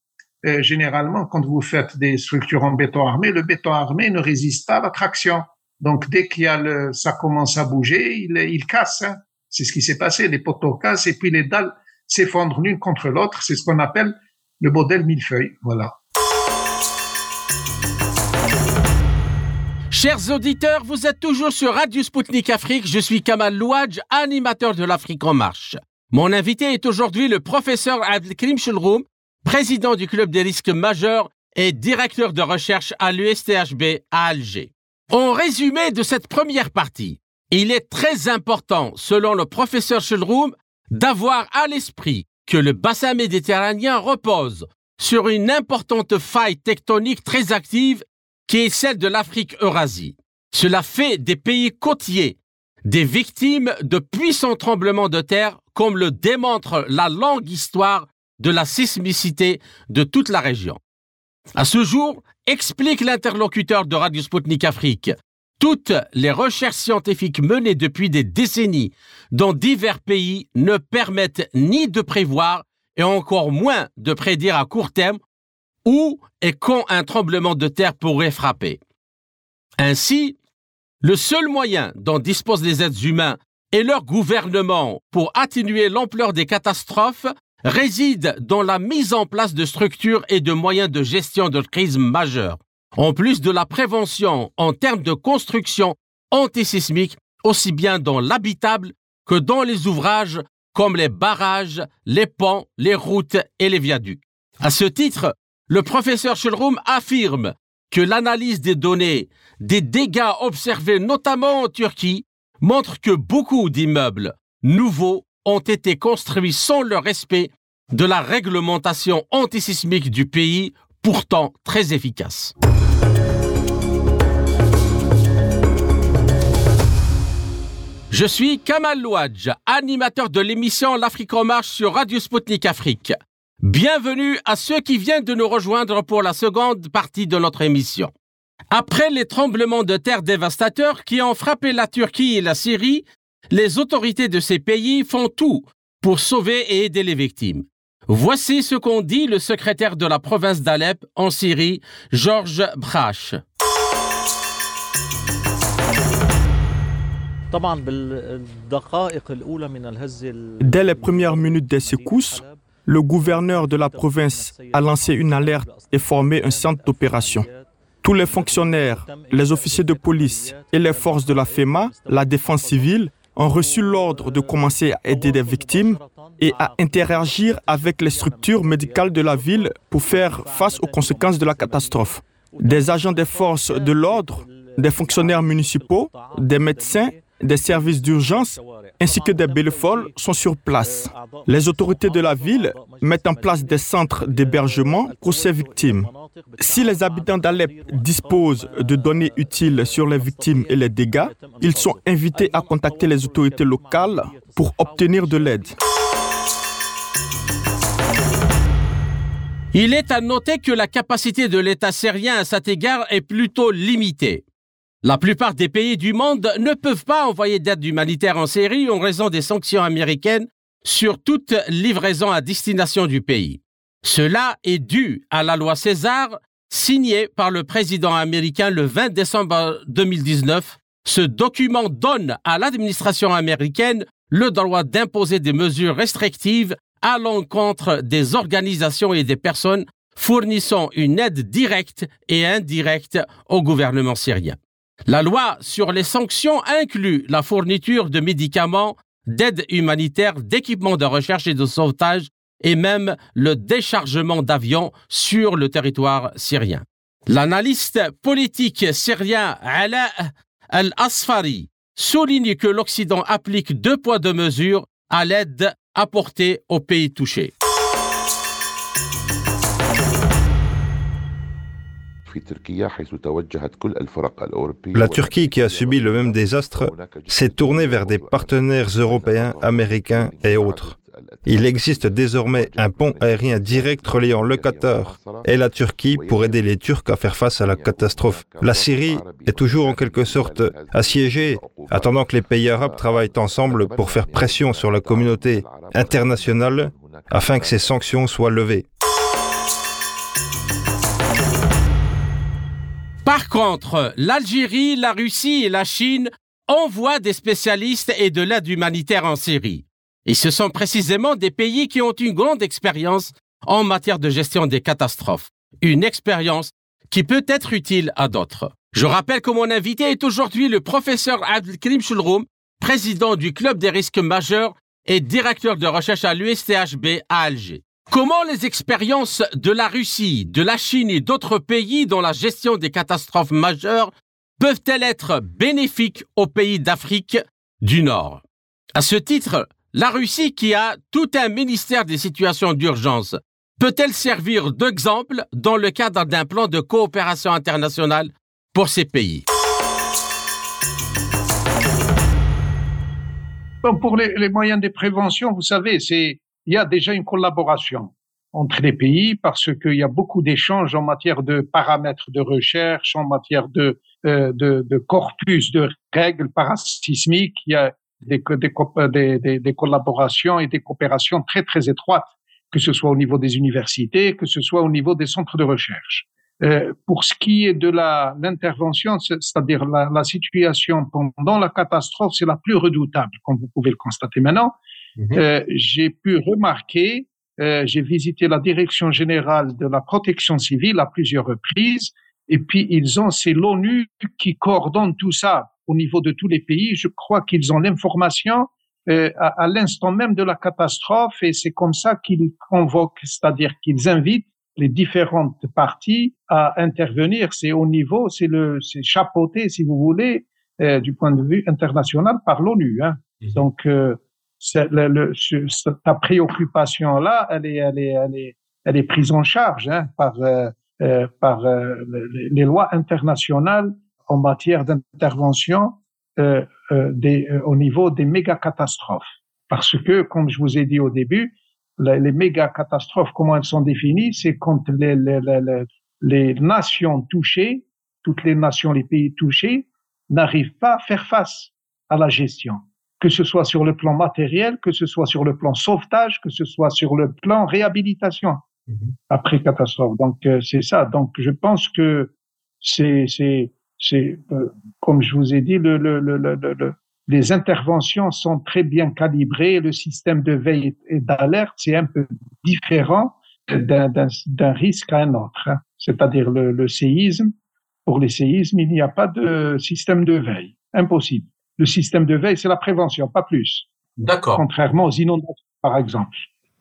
S6: généralement, quand vous faites des structures en béton armé, le béton armé ne résiste pas à la traction. Donc, dès qu'il y a le, ça commence à bouger, il, il casse. Hein. C'est ce qui s'est passé. Les poteaux cassent et puis les dalles s'effondrent l'une contre l'autre. C'est ce qu'on appelle le modèle millefeuille. Voilà.
S2: Chers auditeurs, vous êtes toujours sur Radio Sputnik Afrique. Je suis Kamal Louadj, animateur de l'Afrique en marche. Mon invité est aujourd'hui le professeur Abdelkrim Shulroum, président du club des risques majeurs et directeur de recherche à l'USTHB à Alger. En résumé de cette première partie, il est très important, selon le professeur Schulroom, d'avoir à l'esprit que le bassin méditerranéen repose sur une importante faille tectonique très active qui est celle de l'Afrique-Eurasie. Cela fait des pays côtiers des victimes de puissants tremblements de terre comme le démontre la longue histoire de la sismicité de toute la région. À ce jour, explique l'interlocuteur de Radio Sputnik Afrique, toutes les recherches scientifiques menées depuis des décennies dans divers pays ne permettent ni de prévoir et encore moins de prédire à court terme où et quand un tremblement de terre pourrait frapper. Ainsi, le seul moyen dont disposent les êtres humains et leur gouvernement pour atténuer l'ampleur des catastrophes réside dans la mise en place de structures et de moyens de gestion de crise majeures, en plus de la prévention en termes de construction antisismique, aussi bien dans l'habitable que dans les ouvrages comme les barrages, les ponts, les routes et les viaducs. À ce titre, le professeur Schulrum affirme que l'analyse des données des dégâts observés notamment en Turquie montre que beaucoup d'immeubles nouveaux ont été construits sans le respect de la réglementation antisismique du pays, pourtant très efficace. Je suis Kamal Louadj, animateur de l'émission L'Afrique en marche sur Radio Sputnik Afrique. Bienvenue à ceux qui viennent de nous rejoindre pour la seconde partie de notre émission. Après les tremblements de terre dévastateurs qui ont frappé la Turquie et la Syrie, les autorités de ces pays font tout pour sauver et aider les victimes. Voici ce qu'ont dit le secrétaire de la province d'Alep en Syrie, Georges Brache.
S3: Dès les premières minutes des secousses, le gouverneur de la province a lancé une alerte et formé un centre d'opération. Tous les fonctionnaires, les officiers de police et les forces de la FEMA, la défense civile, ont reçu l'ordre de commencer à aider les victimes et à interagir avec les structures médicales de la ville pour faire face aux conséquences de la catastrophe. Des agents des forces de l'ordre, des fonctionnaires municipaux, des médecins, des services d'urgence ainsi que des bénévoles sont sur place. Les autorités de la ville mettent en place des centres d'hébergement pour ces victimes. Si les habitants d'Alep disposent de données utiles sur les victimes et les dégâts, ils sont invités à contacter les autorités locales pour obtenir de l'aide.
S2: Il est à noter que la capacité de l'État syrien à cet égard est plutôt limitée. La plupart des pays du monde ne peuvent pas envoyer d'aide humanitaire en Syrie en raison des sanctions américaines sur toute livraison à destination du pays. Cela est dû à la loi César signée par le président américain le 20 décembre 2019. Ce document donne à l'administration américaine le droit d'imposer des mesures restrictives à l'encontre des organisations et des personnes fournissant une aide directe et indirecte au gouvernement syrien. La loi sur les sanctions inclut la fourniture de médicaments, d'aide humanitaire, d'équipements de recherche et de sauvetage et même le déchargement d'avions sur le territoire syrien. L'analyste politique syrien Ala al-Asfari souligne que l'Occident applique deux poids deux mesures à l'aide apportée aux pays touchés.
S4: La Turquie, qui a subi le même désastre, s'est tournée vers des partenaires européens, américains et autres. Il existe désormais un pont aérien direct reliant le Qatar et la Turquie pour aider les Turcs à faire face à la catastrophe. La Syrie est toujours en quelque sorte assiégée, attendant que les pays arabes travaillent ensemble pour faire pression sur la communauté internationale afin que ces sanctions soient levées.
S2: Par contre, l'Algérie, la Russie et la Chine envoient des spécialistes et de l'aide humanitaire en Syrie. Et ce sont précisément des pays qui ont une grande expérience en matière de gestion des catastrophes. Une expérience qui peut être utile à d'autres. Je rappelle que mon invité est aujourd'hui le professeur Abdelkrim Shulroum, président du Club des risques majeurs et directeur de recherche à l'USTHB à Alger. Comment les expériences de la Russie, de la Chine et d'autres pays dans la gestion des catastrophes majeures peuvent-elles être bénéfiques aux pays d'Afrique du Nord? À ce titre, la Russie, qui a tout un ministère des situations d'urgence, peut-elle servir d'exemple dans le cadre d'un plan de coopération internationale pour ces pays?
S6: Pour les, moyens de prévention, vous savez, c'est il y a déjà une collaboration entre les pays parce qu'il y a beaucoup d'échanges en matière de paramètres de recherche, en matière de, euh, de, de corpus de règles parasismiques. Il y a euh, des, des, des, collaborations et des coopérations très, très étroites, que ce soit au niveau des universités, que ce soit au niveau des centres de recherche. Euh, pour ce qui est de l'intervention, c'est-à-dire la, la, situation pendant la catastrophe, c'est la plus redoutable, comme vous pouvez le constater maintenant. Mhm. Euh, j'ai pu remarquer, euh, j'ai visité la direction générale de la protection civile à plusieurs reprises, et puis ils ont, c'est l'ONU qui coordonne tout ça au niveau de tous les pays. Je crois qu'ils ont l'information euh, à, à l'instant même de la catastrophe et c'est comme ça qu'ils convoquent, c'est-à-dire qu'ils invitent les différentes parties à intervenir. C'est au niveau, c'est le, c'est chapeauté, si vous voulez, euh, du point de vue international par l'ONU. Hein. Mhm. Donc, euh, ta préoccupation là, elle est, elle est, elle est, elle est prise en charge hein, par euh, euh par euh, les lois internationales en matière d'intervention euh, euh, au niveau des méga catastrophes. Parce que, comme je vous ai dit au début, les, méga catastrophes, comment elles sont définies, c'est quand les, les, les nations touchées, toutes les nations, les pays touchés, n'arrivent pas à faire face à la gestion, que ce soit sur le plan matériel, que ce soit sur le plan sauvetage, que ce soit sur le plan réhabilitation mm-hmm. après catastrophe. Donc euh, c'est ça. Donc je pense que c'est c'est c'est euh, comme je vous ai dit, le, le, le, les interventions sont très bien calibrées. Le système de veille et d'alerte, c'est un peu différent d'un risque à un autre. Hein. C'est-à-dire le, séisme. Pour les séismes, il n'y a pas de système de veille. Impossible. Le système de veille, c'est la prévention, pas plus.
S8: D'accord.
S6: Contrairement aux inondations, par exemple.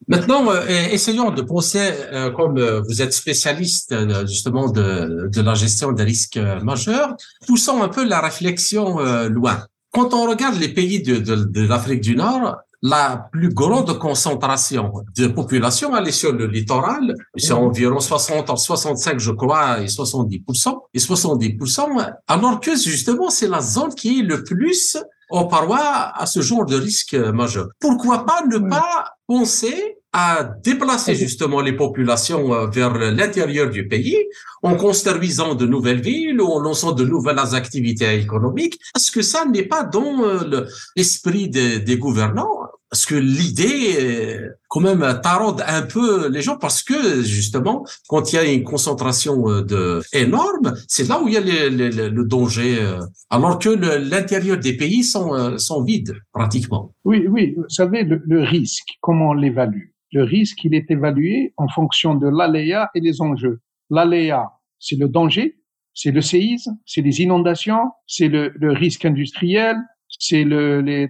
S8: Maintenant, euh, essayons de penser, euh, comme euh, vous êtes spécialiste justement de, de, la gestion des risques majeurs, poussons un peu la réflexion loin. Quand on regarde les pays de, de, de l'Afrique du Nord, la plus grande concentration de population, elle est sur le littoral. C'est environ 60, 65, je crois, et 70%. Et 70%, alors que justement, c'est la zone qui est le plus en parois à ce genre de risque majeur. Pourquoi pas ne pas penser à déplacer justement les populations euh, vers l'intérieur du pays en construisant de nouvelles villes ou en lançant de nouvelles activités économiques Est-ce que ça n'est pas dans euh, l'esprit des, des gouvernants? Parce que l'idée, euh, quand même, taraude un peu les gens? Parce que justement, quand il y a une concentration de énorme, c'est là où il y a le, danger. Euh, alors que l'intérieur des pays sont, sont vides pratiquement.
S6: Oui, oui. Vous savez, le, risque, comment on l'évalue Le risque, il est évalué en fonction de l'aléa et des enjeux. L'aléa, c'est le danger, c'est le séisme, c'est les inondations, c'est le, risque industriel, c'est le, les,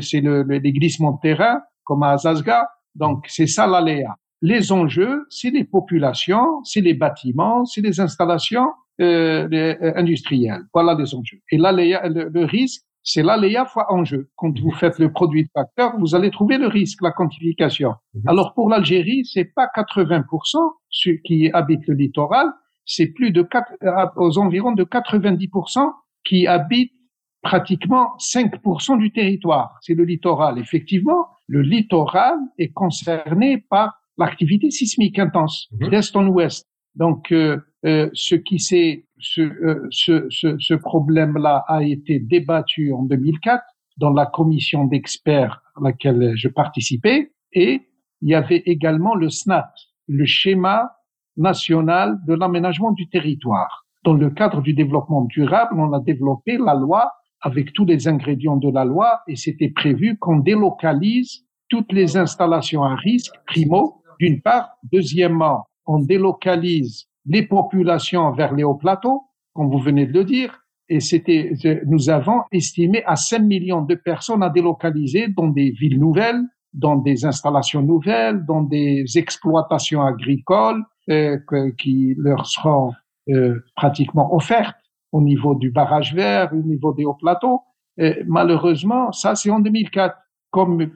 S6: c'est le, les glissements de terrain, comme à Azazga. Donc, c'est ça l'aléa. Les enjeux, c'est les populations, c'est les bâtiments, c'est les installations euh, les, euh, industrielles. Voilà les enjeux. Et l'aléa, le, risque, c'est l'aléa fois enjeu. Quand vous faites le produit de facteur, vous allez trouver le risque, la quantification. Mhm. Alors pour l'Algérie, c'est pas 80% ceux qui habitent le littoral, c'est plus de 4, aux environs de 90% qui habitent pratiquement 5% du territoire. C'est le littoral. Effectivement, le littoral est concerné par l'activité sismique intense mhm. d'est en ouest. Donc, euh, euh, ce qui s'est, ce, euh, ce problème-là a été débattu en 2004 dans la commission d'experts à laquelle je participais, et il y avait également le SNAT, le schéma national de l'aménagement du territoire. Dans le cadre du développement durable, on a développé la loi avec tous les ingrédients de la loi et c'était prévu qu'on délocalise toutes les installations à risque, primo, d'une part. Deuxièmement, on délocalise les populations vers les hauts plateaux, comme vous venez de le dire, et c'était, nous avons estimé à 5 millions de personnes à délocaliser dans des villes nouvelles, dans des installations nouvelles, dans des exploitations agricoles euh, qui leur seront euh, pratiquement offertes au niveau du barrage vert, au niveau des hauts plateaux. Malheureusement, ça c'est en 2004. Comme,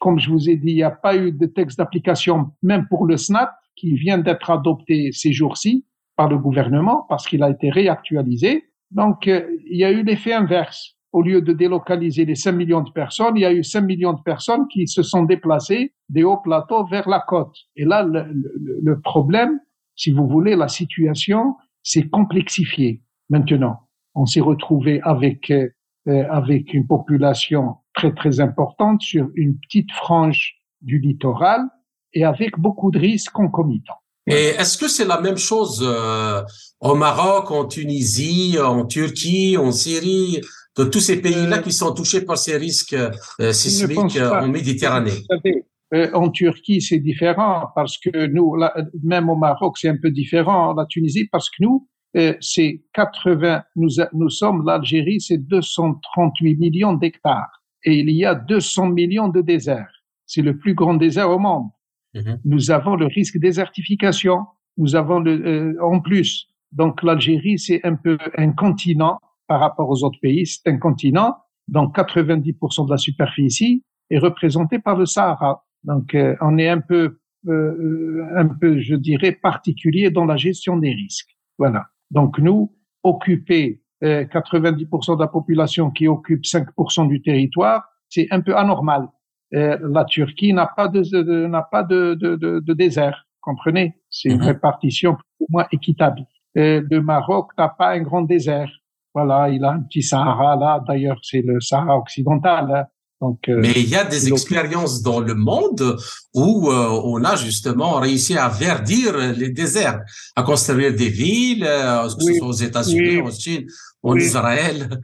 S6: comme je vous ai dit, il n'y a pas eu de texte d'application même pour le SNAP qui vient d'être adopté ces jours-ci par le gouvernement parce qu'il a été réactualisé. Donc, euh, il y a eu l'effet inverse. Au lieu de délocaliser les 5 millions de personnes, il y a eu 5 millions de personnes qui se sont déplacées des hauts plateaux vers la côte. Et là, le, problème, si vous voulez, la situation s'est complexifiée. Maintenant, on s'est retrouvé avec euh, euh, avec une population très très importante sur une petite frange du littoral et avec beaucoup de risques concomitants.
S8: Et est-ce que c'est la même chose euh, au Maroc, en Tunisie, en Turquie, en Syrie, de tous ces pays-là qui sont touchés par ces risques sismiques en Méditerranée?
S6: En Turquie, c'est différent parce que nous, même au Maroc, c'est un peu différent. La Tunisie, parce que nous, euh, c'est 80, nous, nous sommes, l'Algérie, c'est 238 millions d'hectares et il y a 200 millions de déserts. C'est le plus grand désert au monde. Mhm. Nous avons le risque désertification. Nous avons le, euh, en plus, donc l'Algérie, c'est un peu un continent par rapport aux autres pays. C'est un continent. Donc 90% de la superficie est représentée par le Sahara. Donc euh, on est un peu, un peu, je dirais, particulier dans la gestion des risques. Voilà. Donc nous, occuper 90% euh, de la population qui occupe 5% du territoire, c'est un peu anormal. Euh, la Turquie n'a pas de, n'a pas de, de, de, désert, comprenez? C'est une mhm. répartition pour moins équitable. Euh, le Maroc n'a pas un grand désert. Voilà, il a un petit Sahara là. D'ailleurs, c'est le Sahara occidental. Hein.
S8: Donc, euh, Mais il y a des expériences dans le monde où euh, on a justement réussi à verdir les déserts, à construire des villes, euh, que ce soit aux États-Unis, en Chine, en Israël.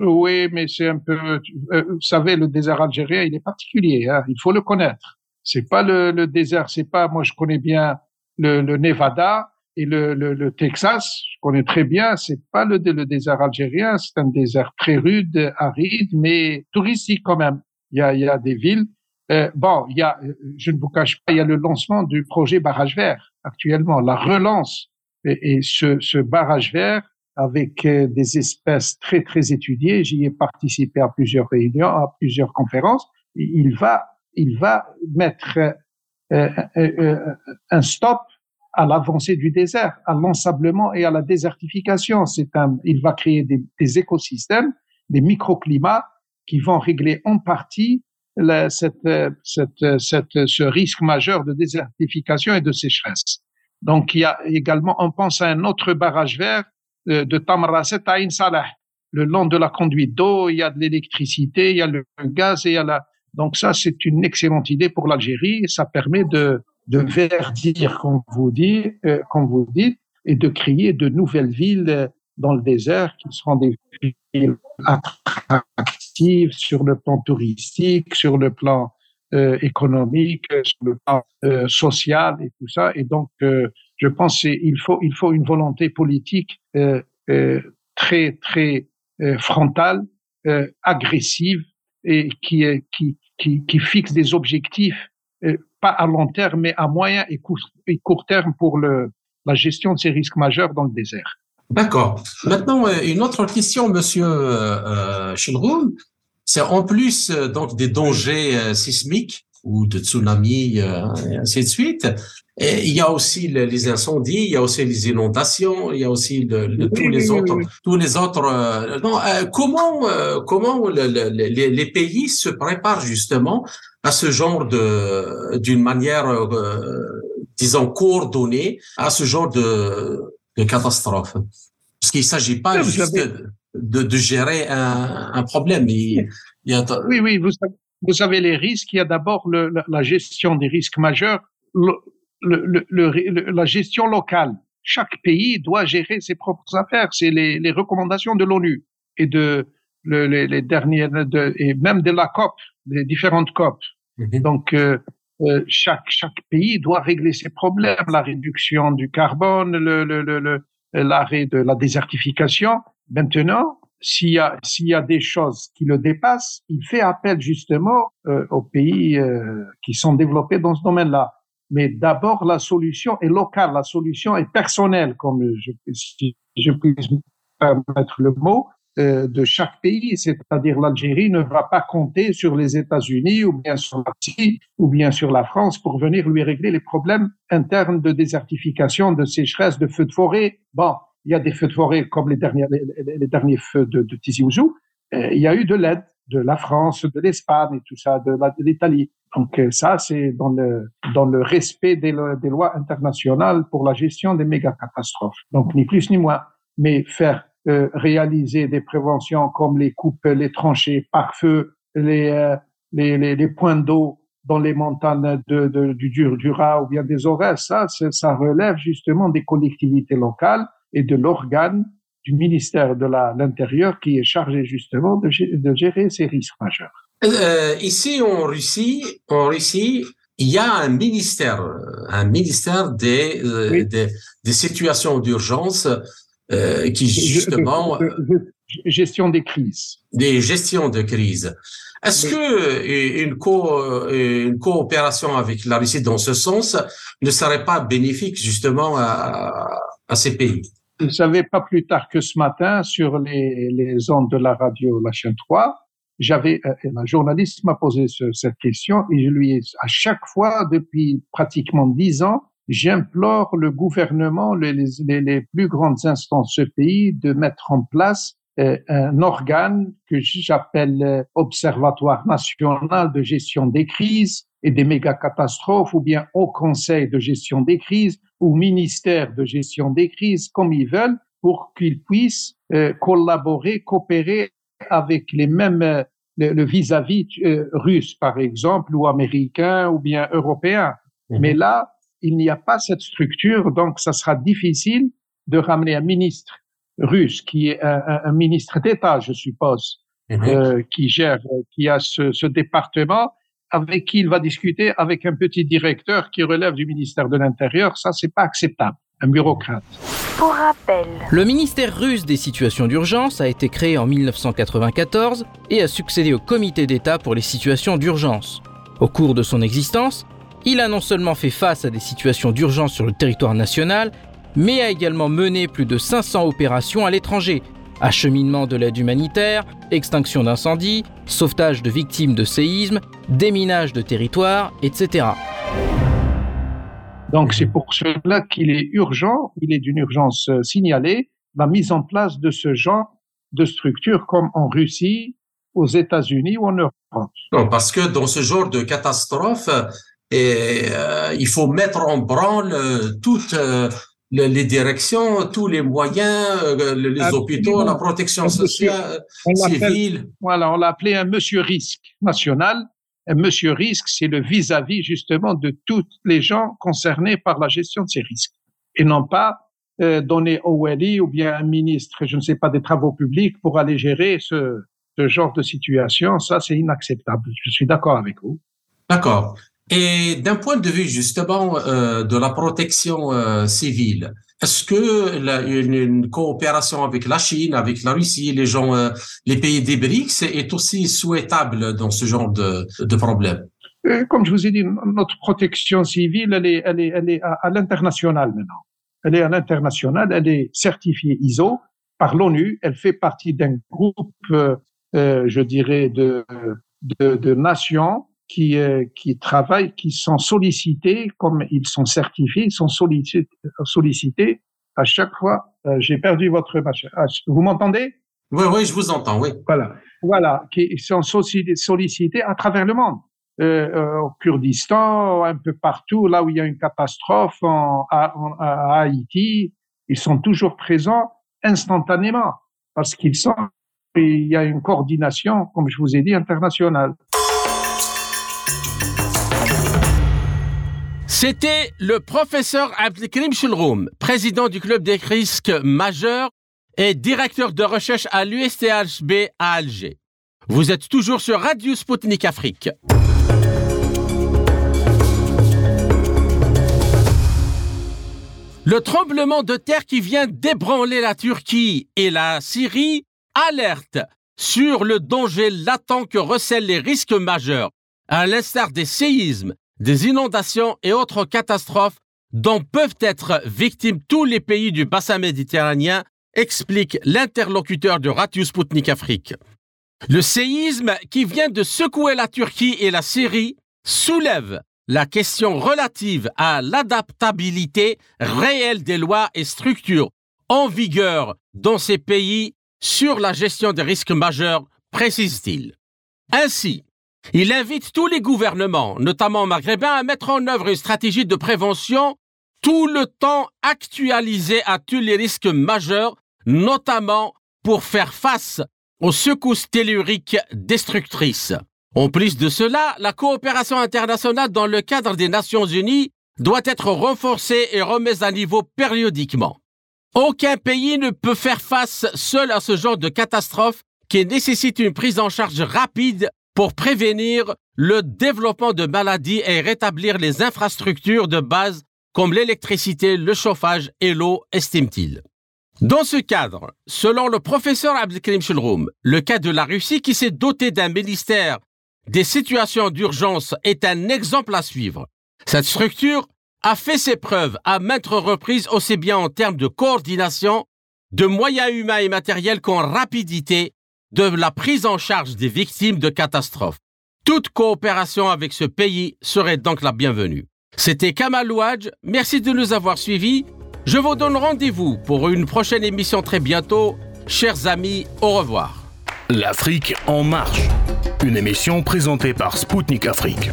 S6: Oui, mais c'est un peu, vous savez, le désert algérien, il est particulier. Hein, il faut le connaître. C'est pas le, le désert, c'est pas. Moi, je connais bien le, le Nevada et le, le, Texas. Je connais très bien. C'est pas le, le désert algérien. C'est un désert très rude, aride, mais touristique quand même. Il y a, il y a des villes. Euh, bon, il y a, je ne vous cache pas, il y a le lancement du projet barrage vert actuellement, la relance et, et ce, ce barrage vert avec euh, des espèces très très étudiées. J'y ai participé à plusieurs réunions, à plusieurs conférences. Il va, il va mettre euh, euh, un stop à l'avancée du désert, à l'ensablement et à la désertification. C'est un, il va créer des, des, écosystèmes, des microclimats qui vont régler en partie la, cette, cette, cette, ce risque majeur de désertification et de sécheresse. Donc, il y a également, on pense à un autre barrage vert euh, de Tamarasset à Ain Salah. Le long de la conduite d'eau, il y a de l'électricité, il y a le gaz et il y a la, donc ça, c'est une excellente idée pour l'Algérie. Ça permet de, de verdir, comme vous dites, euh, comme vous dites, et de créer de nouvelles villes euh, dans le désert qui seront des villes attractives sur le plan touristique, sur le plan euh, économique, sur le plan social et tout ça. Et donc, je pense qu'il faut il faut une volonté politique euh, très très frontale, agressive et qui fixe des objectifs pas à long terme, mais à moyen et court, terme pour la gestion de ces risques majeurs dans le désert.
S8: D'accord. Maintenant, euh, une autre question, Monsieur euh, euh c'est en plus euh, donc des dangers sismiques.
S2: Ou de tsunamis, et ainsi de suite. Et il y a aussi les incendies, il y a aussi les inondations, il y a aussi le, tous les autres, tous les autres. non, comment comment les, pays se préparent justement à ce genre de d'une manière, disons coordonnée, à ce genre de, de catastrophe, parce qu'il s'agit pas juste de, de, gérer un, un problème. Il,
S6: il y a... Oui, oui, vous savez, vous avez les risques. Il y a d'abord le, la, gestion des risques majeurs, le, le, la gestion locale. Chaque pays doit gérer ses propres affaires. C'est les, les, recommandations de l'ONU et de les, les, dernières de, et même de la COP, les différentes COP. Mhm. Donc euh, euh, chaque chaque pays doit régler ses problèmes, la réduction du carbone, le l'arrêt de la désertification. Maintenant, s'il y a s'il y a des choses qui le dépassent, il fait appel justement euh, aux pays euh, qui sont développés dans ce domaine-là. Mais d'abord, la solution est locale, la solution est personnelle, comme je, si je puis permettre le mot, euh, de chaque pays. C'est-à-dire l'Algérie ne va pas compter sur les États-Unis ou bien sur la ou bien sur la France pour venir lui régler les problèmes internes de désertification, de sécheresse, de feux de forêt. Bon, il y a des feux de forêt comme les derniers, les, derniers feux de, de Tizi Ouzou. Euh, il y a eu de l'aide de la France, de l'Espagne et tout ça, de l'Italie. Donc euh, ça, c'est dans le dans le respect des, lois internationales pour la gestion des méga catastrophes. Donc ni plus ni moins. Mais faire euh, réaliser des préventions comme les coupes, les tranchées par feu, les les, les, les points d'eau dans les montagnes de, de, du Jura ou bien des Aurès, ça, ça relève justement des collectivités locales et de l'organe du ministère de l'Intérieur qui est chargé justement de, de gérer ces risques majeurs.
S2: Euh, ici en Russie, en Russie, il y a un ministère, un ministère des, euh, des, des, situations d'urgence euh, qui justement
S6: gestion des crises.
S2: Des gestions de crise. Est-ce que une, co une coopération avec la Russie dans ce sens ne serait pas bénéfique justement à, à ces pays?
S6: Vous savez, pas plus tard que ce matin, sur les, les ondes de la radio, la chaîne 3, j'avais, euh, un journaliste m'a posé cette question et je lui ai, à chaque fois, depuis pratiquement dix ans, j'implore le gouvernement, les, les, les, plus grandes instances de ce pays de mettre en place euh, un organe que j'appelle euh, Observatoire national de gestion des crises et des méga-catastrophes ou bien au Conseil de gestion des crises ou ministère de gestion des crises, comme ils veulent, pour qu'ils puissent euh, collaborer, coopérer avec les mêmes euh, le vis-à-vis euh, russe, par exemple, ou américain, ou bien européen. Mhm. Mais là, il n'y a pas cette structure, donc ça sera difficile de ramener un ministre russe qui est un, un ministre d'État, je suppose, mhm. qui gère, qui a ce, ce département avec qui il va discuter avec un petit directeur qui relève du ministère de l'Intérieur. Ça, c'est pas acceptable. Un bureaucrate.
S5: Pour rappel, le ministère russe des situations d'urgence a été créé en 1994 et a succédé au comité d'État pour les situations d'urgence. Au cours de son existence, il a non seulement fait face à des situations d'urgence sur le territoire national, mais a également mené plus de 500 opérations à l'étranger, acheminement de l'aide humanitaire, extinction d'incendies, sauvetage de victimes de séismes, déminage de territoires, etc.
S6: Donc c'est pour cela qu'il est urgent, il est d'une urgence euh, signalée, la mise en place de ce genre de structures comme en Russie, aux États-Unis ou en Europe.
S2: Non, parce que dans ce genre de catastrophe, et, euh, il faut mettre en branle euh, toute les directions, tous les moyens, euh, les hôpitaux, la protection sociale, civile.
S6: Voilà, on l'a appelé un monsieur risque national. Un monsieur risque, c'est le vis-à-vis justement de tous les gens concernés par la gestion de ces risques. Et non pas euh, donner au Wally ou bien un ministre, je ne sais pas, des travaux publics pour aller gérer ce, ce genre de situation. Ça, c'est inacceptable. Je suis d'accord avec vous.
S2: D'accord. Et d'un point de vue justement euh, de la protection euh, civile, est-ce que la, une, coopération avec la Chine, avec la Russie, les gens, euh, les pays des BRICS est aussi souhaitable dans ce genre de, de problème?
S6: Comme je vous ai dit, notre protection civile, elle est, elle est, elle est à, l'international maintenant. Elle est à l'international, elle est certifiée ISO par l'ONU. Elle fait partie d'un groupe, je dirais, de, de, de nations qui, euh, qui travaillent, qui sont sollicités, comme ils sont certifiés, ils sont sollicités, sollicités à chaque fois. Euh, J'ai perdu votre machin. Ah, vous m'entendez?
S8: Oui, oui, je vous entends, oui.
S6: Voilà, voilà, qui sont sollicités à travers le monde. Euh, euh, au Kurdistan, un peu partout, là où il y a une catastrophe, en, à, à Haïti, ils sont toujours présents instantanément parce qu'ils sont, il y a une coordination, comme je vous ai dit, internationale.
S2: C'était le professeur Abdelkrim Shulroum, président du club des risques majeurs et directeur de recherche à l'USTHB à Alger. Vous êtes toujours sur Radio Sputnik Afrique. Le tremblement de terre qui vient d'ébranler la Turquie et la Syrie alerte sur le danger latent que recèlent les risques majeurs, à l'instar des séismes, des inondations et autres catastrophes dont peuvent être victimes tous les pays du bassin méditerranéen, explique l'interlocuteur de Radio Sputnik Afrique. Le séisme qui vient de secouer la Turquie et la Syrie soulève la question relative à l'adaptabilité réelle des lois et structures en vigueur dans ces pays sur la gestion des risques majeurs, précise-t-il. Ainsi, il invite tous les gouvernements, notamment maghrébins, à mettre en œuvre une stratégie de prévention tout le temps actualisée à tous les risques majeurs, notamment pour faire face aux secousses telluriques destructrices. En plus de cela, la coopération internationale dans le cadre des Nations Unies doit être renforcée et remise à niveau périodiquement. Aucun pays ne peut faire face seul à ce genre de catastrophe qui nécessite une prise en charge rapide pour prévenir le développement de maladies et rétablir les infrastructures de base comme l'électricité, le chauffage et l'eau, estime-t-il. Dans ce cadre, selon le professeur Abdelkrim Shulroum, le cas de la Russie qui s'est doté d'un ministère des situations d'urgence est un exemple à suivre. Cette structure a fait ses preuves à maintes reprises aussi bien en termes de coordination, de moyens humains et matériels qu'en rapidité de la prise en charge des victimes de catastrophes. Toute coopération avec ce pays serait donc la bienvenue. C'était Kamal Ouadj, merci de nous avoir suivis. Je vous donne rendez-vous pour une prochaine émission très bientôt. Chers amis, au revoir.
S1: L'Afrique en marche, une émission présentée par Spoutnik Afrique.